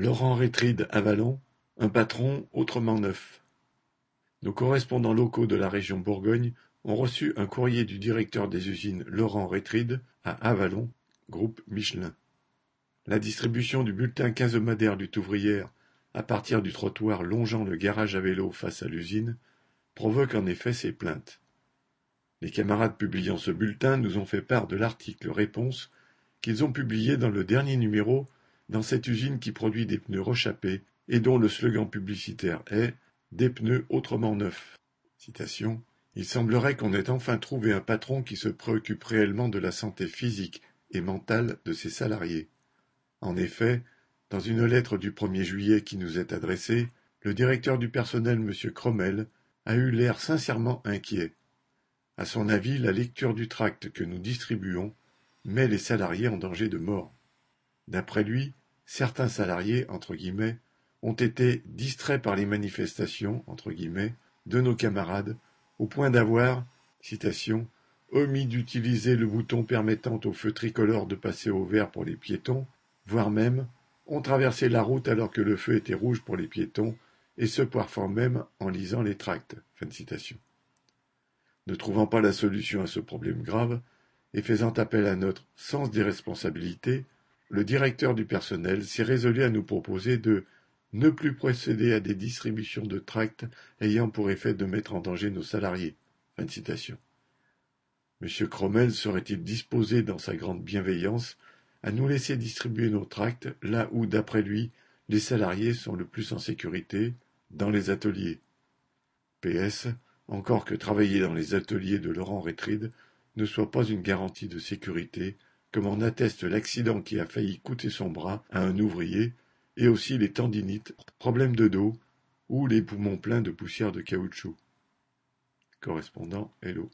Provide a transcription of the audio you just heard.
Laurent Rétride Avalon, un patron autrement neuf. Nos correspondants locaux de la région Bourgogne ont reçu un courrier du directeur des usines Laurent Rétride à Avalon, groupe Michelin. La distribution du bulletin quinzomadaire lutte ouvrière à partir du trottoir longeant le garage à vélo face à l'usine provoque en effet ces plaintes. Les camarades publiant ce bulletin nous ont fait part de l'article réponse qu'ils ont publié dans le dernier numéro dans cette usine qui produit des pneus rechappés et dont le slogan publicitaire est Des pneus autrement neufs. Il semblerait qu'on ait enfin trouvé un patron qui se préoccupe réellement de la santé physique et mentale de ses salariés. En effet, dans une lettre du 1er juillet qui nous est adressée, le directeur du personnel, M. Crommel, a eu l'air sincèrement inquiet. À son avis, la lecture du tract que nous distribuons met les salariés en danger de mort. D'après lui, certains salariés, ont été distraits par les manifestations, de nos camarades, au point d'avoir, omis d'utiliser le bouton permettant au feu tricolore de passer au vert pour les piétons, voire même ont traversé la route alors que le feu était rouge pour les piétons, et ce parfois même en lisant les tracts. Ne trouvant pas la solution à ce problème grave, et faisant appel à notre sens des responsabilités, le directeur du personnel s'est résolu à nous proposer de ne plus procéder à des distributions de tracts ayant pour effet de mettre en danger nos salariés. Fin de citation. M. Crommel serait-il disposé, dans sa grande bienveillance, à nous laisser distribuer nos tracts là où, d'après lui, les salariés sont le plus en sécurité, dans les ateliers? PS, encore que travailler dans les ateliers de Laurent Rétride ne soit pas une garantie de sécurité, comme en atteste l'accident qui a failli coûter son bras à un ouvrier, et aussi les tendinites, problèmes de dos ou les poumons pleins de poussière de caoutchouc. Correspondant Hello.